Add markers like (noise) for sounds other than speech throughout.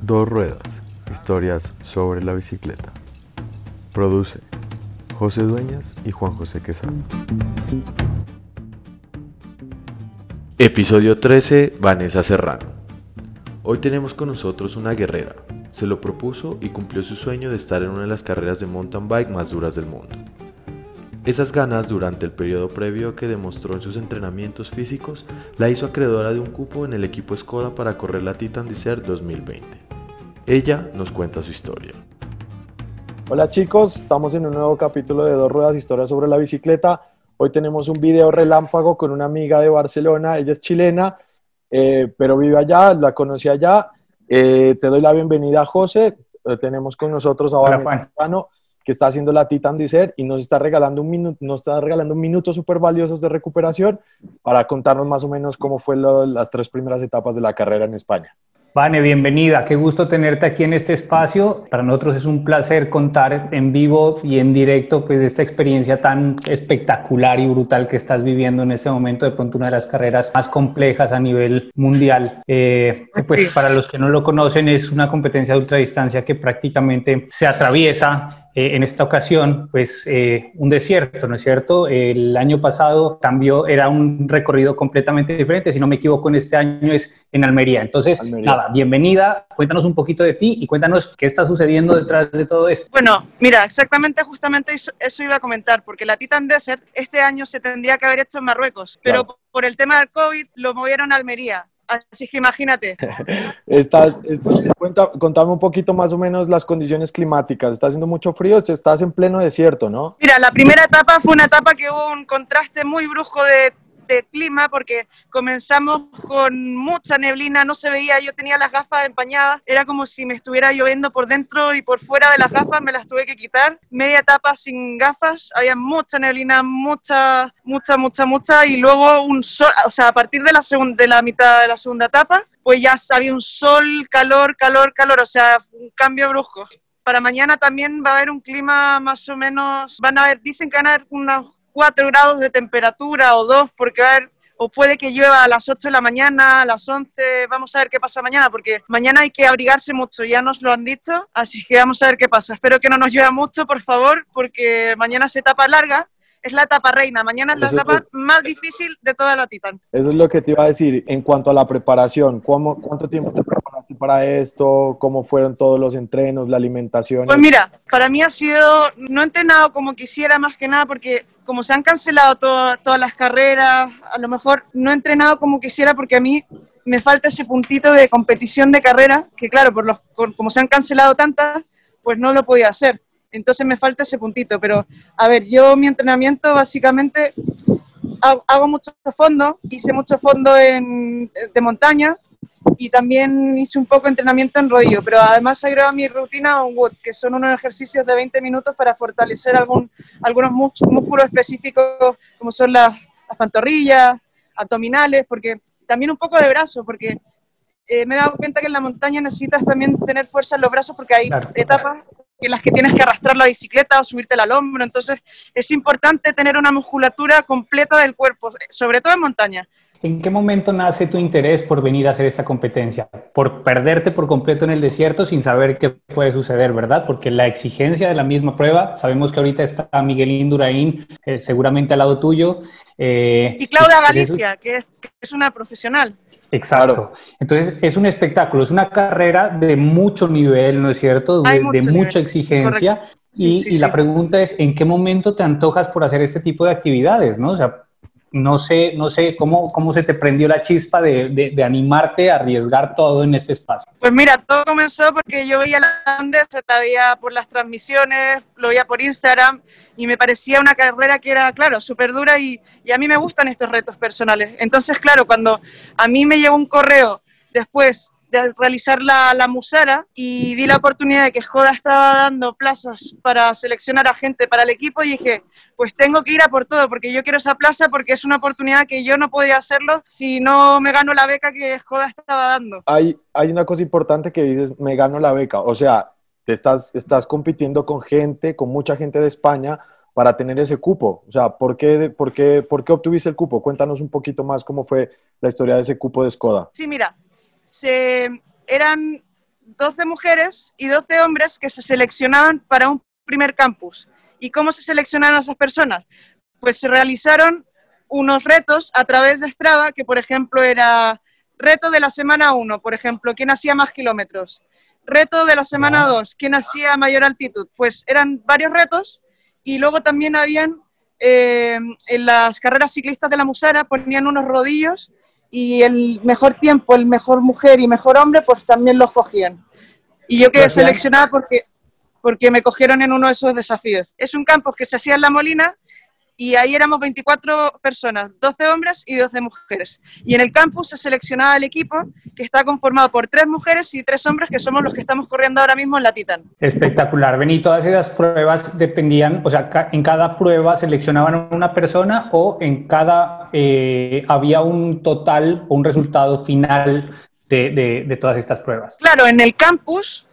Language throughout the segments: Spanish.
Dos ruedas, historias sobre la bicicleta. Produce José Dueñas y Juan José Quesada. Episodio 13, Vanessa Serrano. Hoy tenemos con nosotros una guerrera. Se lo propuso y cumplió su sueño de estar en una de las carreras de mountain bike más duras del mundo. Esas ganas durante el periodo previo que demostró en sus entrenamientos físicos la hizo acreedora de un cupo en el equipo Skoda para correr la Titan Desert 2020. Ella nos cuenta su historia. Hola chicos, estamos en un nuevo capítulo de Dos Ruedas, Historia sobre la Bicicleta. Hoy tenemos un video relámpago con una amiga de Barcelona, ella es chilena, eh, pero vive allá, la conocí allá. Eh, te doy la bienvenida, José. Eh, tenemos con nosotros a Juan que está haciendo la Titan Desert y nos está regalando un minuto, nos está regalando minutos súper valiosos de recuperación para contarnos más o menos cómo fue las tres primeras etapas de la carrera en España. Vane, bienvenida. Qué gusto tenerte aquí en este espacio. Para nosotros es un placer contar en vivo y en directo pues esta experiencia tan espectacular y brutal que estás viviendo en este momento, de pronto una de las carreras más complejas a nivel mundial. Eh, pues para los que no lo conocen es una competencia de ultradistancia que prácticamente se atraviesa eh, en esta ocasión, pues eh, un desierto, ¿no es cierto? El año pasado cambió, era un recorrido completamente diferente, si no me equivoco, en este año es en Almería. Entonces, nada, bienvenida, cuéntanos un poquito de ti y cuéntanos qué está sucediendo detrás de todo esto. Bueno, mira, exactamente, justamente eso, iba a comentar, porque la Titan Desert este año se tendría que haber hecho en Marruecos, pero por el tema del COVID lo movieron a Almería. Así que imagínate. (laughs) estás, contame un poquito más o menos las condiciones climáticas. ¿Está haciendo mucho frío? Estás en pleno desierto, ¿no? Mira, la primera etapa fue una etapa que hubo un contraste muy brusco de de clima porque comenzamos con mucha neblina, no se veía, yo tenía las gafas empañadas, era como si me estuviera lloviendo por dentro y por fuera de las gafas me las tuve que quitar. Media etapa sin gafas, había mucha neblina, mucha, mucha, mucha, mucha y luego un sol, o sea, a partir de la, de la mitad de la segunda etapa, pues ya había un sol, calor, calor, calor, o sea, un cambio brusco. Para mañana también va a haber un clima más o menos, van a haber, dicen que van a 4 grados de temperatura o 2, porque va a haber, o puede que llueva a las 8 de la mañana, a las 11, vamos a ver qué pasa mañana, porque mañana hay que abrigarse mucho, ya nos lo han dicho, así que vamos a ver qué pasa. Espero que no nos llueva mucho, por favor, porque mañana se etapa larga, es la etapa reina, mañana es la etapa más difícil de toda la Titan. Eso es lo que te iba a decir, en cuanto a la preparación, ¿cómo, ¿cuánto tiempo te preparaste para esto? ¿Cómo fueron todos los entrenos, la alimentación? Pues mira, para mí ha sido, no he entrenado como quisiera más que nada porque como se han cancelado todas las carreras, a lo mejor no he entrenado como quisiera porque a mí me falta ese puntito de competición de carrera, que claro, por los, como se han cancelado tantas, pues no lo podía hacer. Entonces me falta ese puntito, pero a ver, yo mi entrenamiento básicamente hago, mucho fondo, hice mucho fondo en, de montaña, y también hice un poco de entrenamiento en rodillo, pero además agregado mi rutina on wood, que son unos ejercicios de 20 minutos para fortalecer algún, algunos músculos específicos como son las, pantorrillas, abdominales, porque también un poco de brazos, porque eh, me he dado cuenta que en la montaña necesitas también tener fuerza en los brazos porque hay etapas en las que tienes que arrastrar la bicicleta o subirte al hombro, entonces es importante tener una musculatura completa del cuerpo, sobre todo en montaña. ¿En qué momento nace tu interés por venir a hacer esta competencia? Por perderte por completo en el desierto sin saber qué puede suceder, ¿verdad? Porque la exigencia de la misma prueba, sabemos que ahorita está Miguel Indurain eh, seguramente al lado tuyo. Eh, y Claudia Galicia, que es, una profesional. Exacto. Entonces es un espectáculo, es una carrera de mucho nivel, ¿no es cierto? De, mucha exigencia. Y, y la pregunta es, ¿en qué momento te antojas por hacer este tipo de actividades, ¿no? O sea, no sé, no sé cómo, cómo se te prendió la chispa de, de, animarte a arriesgar todo en este espacio. Pues mira, todo comenzó porque yo veía la Andes, la veía por las transmisiones, lo veía por Instagram y me parecía una carrera que era, claro, súper dura y, y a mí me gustan estos retos personales. Entonces, claro, cuando a mí me llegó un correo después de realizar la, la, musara y vi la oportunidad de que Skoda estaba dando plazas para seleccionar a gente para el equipo y dije, pues tengo que ir a por todo porque yo quiero esa plaza porque es una oportunidad que yo no podría hacerlo si no me gano la beca que Skoda estaba dando. Hay, hay una cosa importante que dices, me gano la beca, o sea, te estás, estás compitiendo con gente, con mucha gente de España para tener ese cupo. O sea, ¿por qué, por, qué, ¿por qué obtuviste el cupo? Cuéntanos un poquito más cómo fue la historia de ese cupo de Skoda. Sí, mira, se, eran 12 mujeres y 12 hombres que se seleccionaban para un primer campus. ¿Y cómo se seleccionaron esas personas? Pues se realizaron unos retos a través de Strava, que por ejemplo era reto de la semana 1, por ejemplo, ¿quién hacía más kilómetros? Reto de la semana 2, ¿quién hacía mayor altitud? Pues eran varios retos y luego también habían eh, en las carreras ciclistas de la Musara ponían unos rodillos y el mejor tiempo, el mejor mujer y mejor hombre, pues también los cogían. Y yo quedé seleccionada porque, porque me cogieron en uno de esos desafíos. Es un campo que se hacía en La Molina y ahí éramos 24 personas, 12 hombres y 12 mujeres. Y en el campus se seleccionaba el equipo que está conformado por tres mujeres y tres hombres que somos los que estamos corriendo ahora mismo en la Titan. Espectacular. Beni, todas esas pruebas dependían, o sea, en cada prueba seleccionaban una persona o en cada eh, había un total o un resultado final de, de todas estas pruebas. Claro, en el campus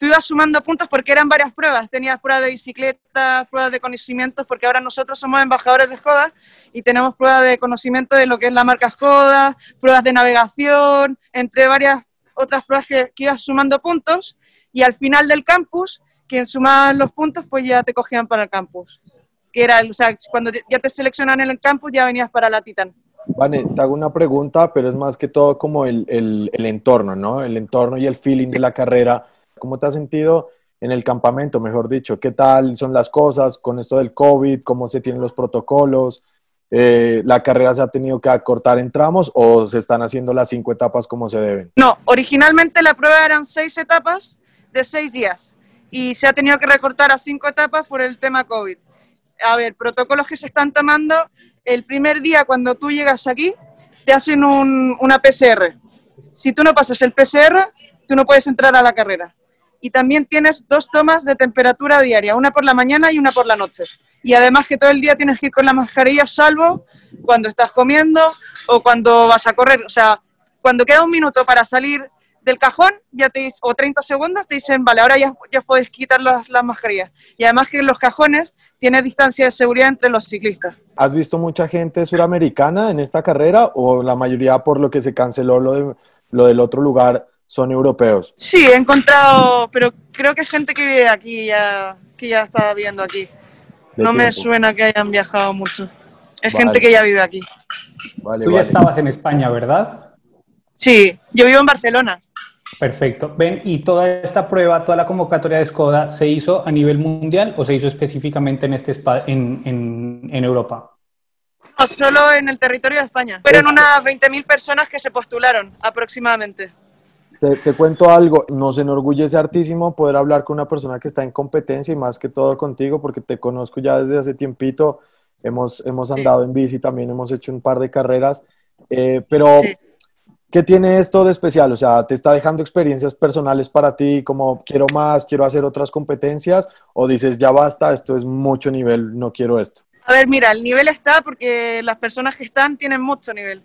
tú ibas sumando puntos porque eran varias pruebas. Tenías pruebas de bicicleta, pruebas de conocimientos, porque ahora nosotros somos embajadores de Skoda y tenemos pruebas de conocimiento de lo que es la marca Skoda, pruebas de navegación, entre varias otras pruebas que, ibas sumando puntos y al final del campus, quien sumaba los puntos, pues ya te cogían para el campus. Que era, o sea, cuando ya te seleccionan en el campus, ya venías para la Titan. Vale, te hago una pregunta, pero es más que todo como el, el, el entorno, ¿no? El entorno y el feeling de la carrera ¿Cómo te has sentido en el campamento, mejor dicho? ¿Qué tal son las cosas con esto del COVID? ¿Cómo se tienen los protocolos? Eh, ¿La carrera se ha tenido que acortar en tramos o se están haciendo las cinco etapas como se deben? No, originalmente la prueba eran seis etapas de seis días y se ha tenido que recortar a cinco etapas por el tema COVID. A ver, protocolos que se están tomando. El primer día cuando tú llegas aquí, te hacen una PCR. Si tú no pasas el PCR, tú no puedes entrar a la carrera y también tienes dos tomas de temperatura diaria, una por la mañana y una por la noche. Y además que todo el día tienes que ir con la mascarilla, salvo cuando estás comiendo o cuando vas a correr. O sea, cuando queda un minuto para salir del cajón, ya te o 30 segundos, te dicen, vale, ahora ya, ya puedes quitar las, las mascarillas. Y además que en los cajones tiene distancia de seguridad entre los ciclistas. ¿Has visto mucha gente suramericana en esta carrera o la mayoría por lo que se canceló lo, de, lo del otro lugar son europeos. Sí, he encontrado, pero creo que es gente que vive aquí, ya, que ya está viviendo aquí. No me suena que hayan viajado mucho. Es gente que ya vive aquí. Tú ya estabas en España, ¿verdad? Sí, yo vivo en Barcelona. Perfecto. Ven, ¿y toda esta prueba, toda la convocatoria de Skoda, se hizo a nivel mundial o se hizo específicamente en, este en, en, en Europa? No, solo en el territorio de España. Fueron unas 20.000 personas que se postularon aproximadamente. Te, cuento algo, nos enorgullece hartísimo poder hablar con una persona que está en competencia y más que todo contigo, porque te conozco ya desde hace tiempito, hemos, hemos andado en bici, también hemos hecho un par de carreras, eh, pero ¿qué tiene esto de especial? O sea, ¿te está dejando experiencias personales para ti, como quiero más, quiero hacer otras competencias, o dices, ya basta, esto es mucho nivel, no quiero esto? A ver, mira, el nivel está porque las personas que están tienen mucho nivel,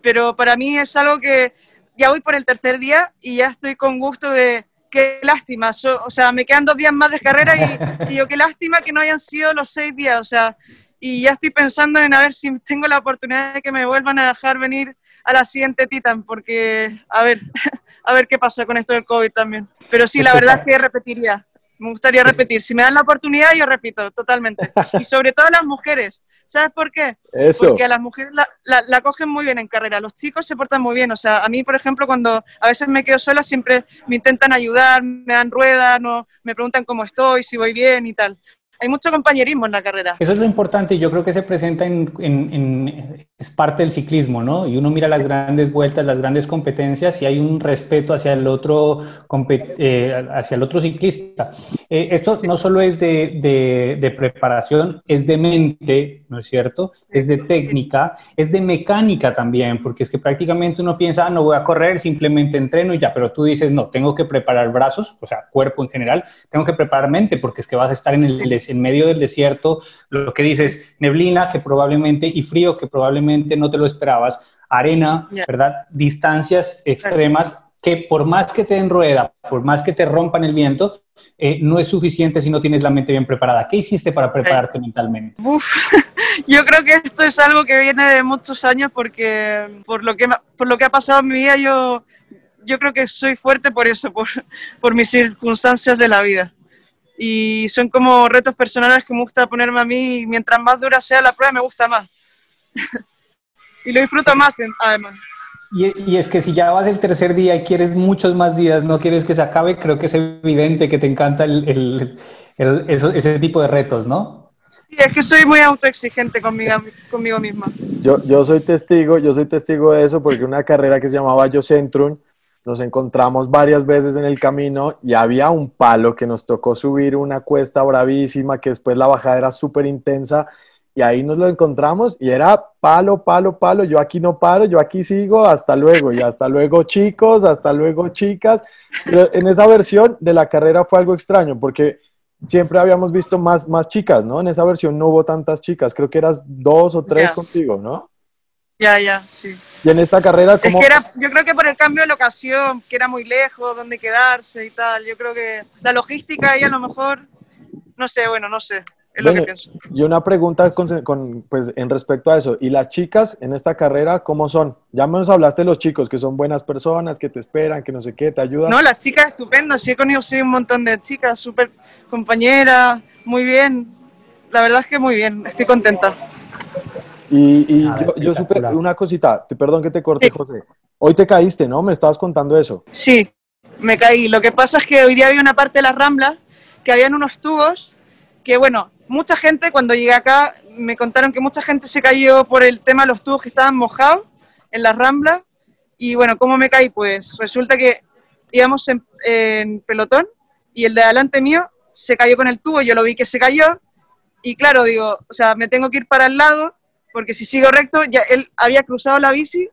pero para mí es algo que ya voy por el tercer día y ya estoy con gusto de qué lástima. o sea, me quedan dos días más de carrera y, y, yo qué lástima que no hayan sido los seis días. O sea, y ya estoy pensando en a ver si tengo la oportunidad de que me vuelvan a dejar venir a la siguiente Titan, porque a ver, (laughs) a ver qué pasa con esto del COVID también. Pero sí, la verdad es que repetiría. Me gustaría repetir. Si me dan la oportunidad, yo repito, totalmente. Y sobre todo las mujeres. ¿Sabes por qué? Porque a las mujeres la, la, cogen muy bien en carrera, los chicos se portan muy bien. O sea, a mí, por ejemplo, cuando a veces me quedo sola, siempre me intentan ayudar, me dan ruedas, no, me preguntan cómo estoy, si voy bien y tal hay mucho compañerismo en la carrera. Eso es lo importante y yo creo que se presenta en, en, es parte del ciclismo, ¿no? Y uno mira las grandes vueltas, las grandes competencias y hay un respeto hacia el otro, eh, hacia el otro ciclista. Eh, esto no solo es de, de, de, preparación, es de mente, ¿no es cierto? Es de técnica, es de mecánica también, porque es que prácticamente uno piensa, ah, no voy a correr, simplemente entreno y ya, pero tú dices, no, tengo que preparar brazos, o sea, cuerpo en general, tengo que preparar mente, porque es que vas a estar en el en medio del desierto, lo que dices, neblina que probablemente y frío que probablemente no te lo esperabas, arena, ¿verdad? Distancias extremas que por más que te den rueda, por más que te rompan el viento, eh, no es suficiente si no tienes la mente bien preparada. ¿Qué hiciste para prepararte mentalmente? (laughs) yo creo que esto es algo que viene de muchos años porque por lo que, por lo que ha pasado en mi vida yo yo creo que soy fuerte por eso, por, por mis circunstancias de la vida. Y son como retos personales que me gusta ponerme a mí y mientras más dura sea la prueba me gusta más. (laughs) y lo disfruto más además. Y, y, es que si ya vas el tercer día y quieres muchos más días, no quieres que se acabe, creo que es evidente que te encanta el, el, el, ese tipo de retos, ¿no? Sí, es que soy muy autoexigente conmigo, conmigo misma. Yo, yo soy testigo, yo soy testigo de eso porque una carrera que se llamaba Yo Centrum, nos encontramos varias veces en el camino y había un palo que nos tocó subir una cuesta bravísima, que después la bajada era súper intensa y ahí nos lo encontramos y era palo, palo, palo, yo aquí no paro, yo aquí sigo, hasta luego, y hasta luego chicos, hasta luego chicas. Pero en esa versión de la carrera fue algo extraño porque siempre habíamos visto más, más chicas, ¿no? En esa versión no hubo tantas chicas, creo que eras dos o tres contigo, ¿no? Ya, ya, sí. Y en esta carrera, ¿cómo? Es que era, yo creo que por el cambio de locación, que era muy lejos, dónde quedarse y tal, yo creo que la logística ahí a lo mejor, no sé, bueno, no sé. Y una pregunta con, pues, en respecto a eso. ¿Y las chicas en esta carrera cómo son? Ya nos hablaste de los chicos, que son buenas personas, que te esperan, que no sé qué, te ayudan. No, las chicas estupendas. Sí, he conocido un montón de chicas, súper compañeras, muy bien. La verdad es que muy bien, estoy contenta. Y, yo, yo supe una cosita, perdón que te corte, José. Hoy te caíste, ¿no? Me estabas contando eso. Sí, me caí. Lo que pasa es que hoy día había una parte de las ramblas que habían unos tubos que, bueno, mucha gente, cuando llegué acá, me contaron que mucha gente se cayó por el tema de los tubos que estaban mojados en las ramblas. Y bueno, ¿cómo me caí? Pues resulta que íbamos en, pelotón y el de adelante mío se cayó con el tubo, yo lo vi que se cayó y claro, digo, o sea, me tengo que ir para el lado porque si sigo recto, ya él había cruzado la bici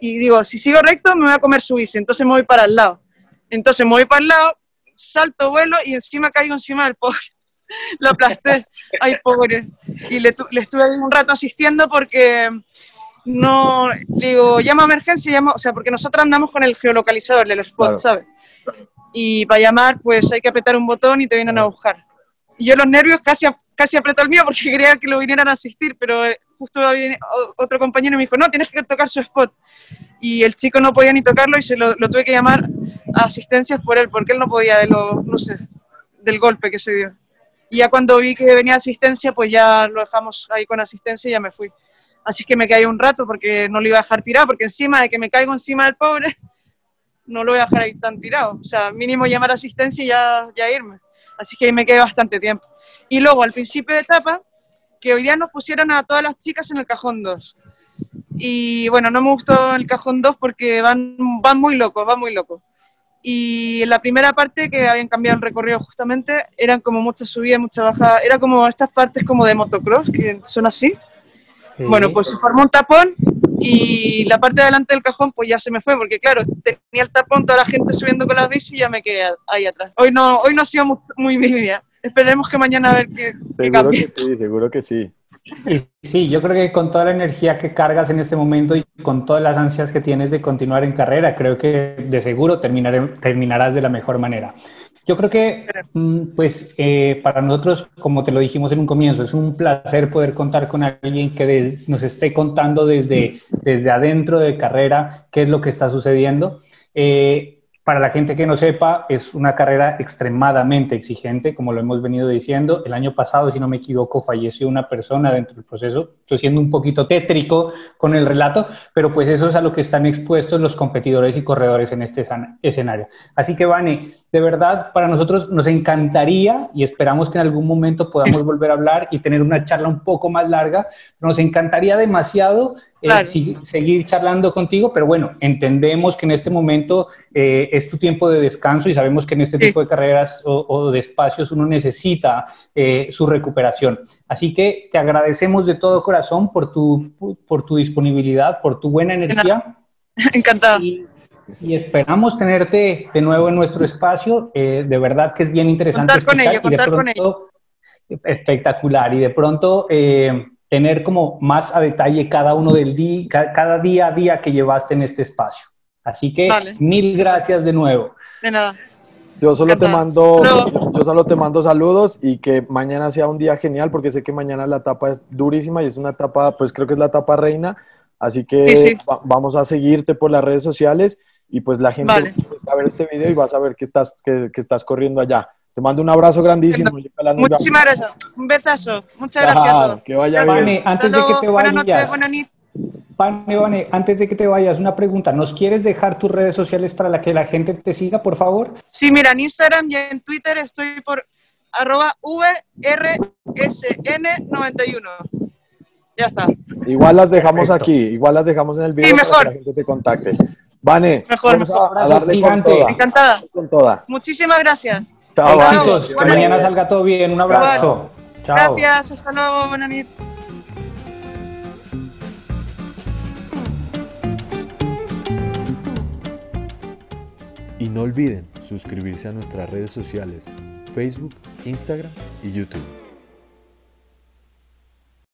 y digo, si sigo recto me voy a comer su bici, entonces me voy para el lado. Entonces me voy para el lado, salto, vuelo y encima caigo encima del pobre (laughs) lo aplasté. Ay, pobre. Y le, estuve ahí un rato asistiendo porque no, digo, llama a emergencia, llama, o sea, porque nosotros andamos con el geolocalizador del spot, ¿sabes? Y para llamar, pues hay que apretar un botón y te vienen a buscar. Yo los nervios casi, casi aprieto el mío porque (laughs) quería que lo vinieran a asistir, pero eh, justo otro compañero me dijo, no, tienes que tocar su spot. Y el chico no podía ni tocarlo y se lo, lo tuve que llamar a asistencias por él, porque él no podía de lo, no sé, del golpe que se dio. Y ya cuando vi que venía asistencia, pues ya lo dejamos ahí con asistencia y ya me fui. Así que me caí un rato porque no lo iba a dejar tirado, porque encima de que me caigo encima del pobre, (laughs) no lo voy a dejar ahí tan tirado. O sea, mínimo llamar asistencia y ya, ya irme. Así que ahí me quedé bastante tiempo. Y luego, al principio de etapa, que hoy día nos pusieron a todas las chicas en el cajón 2. Y bueno, no me gustó el cajón 2 porque van, van muy locos, van muy locos. Y la primera parte, que habían cambiado el recorrido justamente, eran como muchas subidas, muchas bajadas. Era como estas partes como de motocross, que son así. Bueno, pues se formó un tapón y la parte de adelante del cajón pues ya se me fue, porque claro, tenía el tapón, toda la gente subiendo con las bici y ya me quedé ahí atrás. Hoy no, hoy no ha sido muy, muy mi día. Esperemos que mañana a ver qué, Seguro que sí, seguro que sí. Sí, yo creo que con toda la energía que cargas en este momento y con todas las ansias que tienes de continuar en carrera, creo que de seguro terminarás de la mejor manera. Yo creo que, mm, pues, eh, para nosotros, como te lo dijimos en un comienzo, es un placer poder contar con alguien que nos esté contando desde, desde adentro de carrera qué es lo que está sucediendo. Eh, para la gente que no sepa, es una carrera extremadamente exigente, como lo hemos venido diciendo. El año pasado, si no me equivoco, falleció una persona dentro del proceso. Estoy siendo un poquito tétrico con el relato, pero pues eso es a lo que están expuestos los competidores y corredores en este escenario. Así que, Vane, de verdad, para nosotros nos encantaría y esperamos que en algún momento podamos volver a hablar y tener una charla un poco más larga. Nos encantaría demasiado eh, seguir charlando contigo, pero bueno, entendemos que en este momento eh, es tu tiempo de descanso y sabemos que en este tipo de carreras o, de espacios uno necesita eh, su recuperación. Así que te agradecemos de todo corazón por tu, por tu disponibilidad, por tu buena energía. (laughs) Encantada. Y, esperamos tenerte de nuevo en nuestro espacio. de verdad que es bien interesante. Contar con ello, contar con ello. Espectacular. Y de pronto tener como más a detalle cada uno del día, cada día a día que llevaste en este espacio. Así que mil gracias de nuevo. De nada. Yo solo te mando, yo solo te mando saludos y que mañana sea un día genial porque sé que mañana la etapa es durísima y es una etapa, pues creo que es la etapa reina, así que vamos a seguirte por las redes sociales y pues la gente Vale. va a ver este video y vas a ver que estás, que, que estás corriendo allá. Te mando un abrazo grandísimo. Muchísimas gracias. Un besazo. Muchas gracias a todos. que vaya Vane, bien. antes de que te Buenas noches, vayas, buenas noches. Vane, Vane, antes de que te vayas, una pregunta. ¿Nos quieres dejar tus redes sociales para la que la gente te siga, por favor? Sí, mira, en Instagram y en Twitter estoy por arroba VRSN91. Ya está. Igual las dejamos Perfecto. aquí, igual las dejamos en el video para mejor. que la gente te contacte. Vane, Mejor, vamos mejor. a, a darle con toda, Encantada. con toda. Muchísimas gracias. Chao. Éxitos, que mañana salga todo bien. Un abrazo. Chao. Gracias. Hasta luego. Buenas noches. Y no olviden suscribirse a nuestras redes sociales, Facebook, Instagram y YouTube.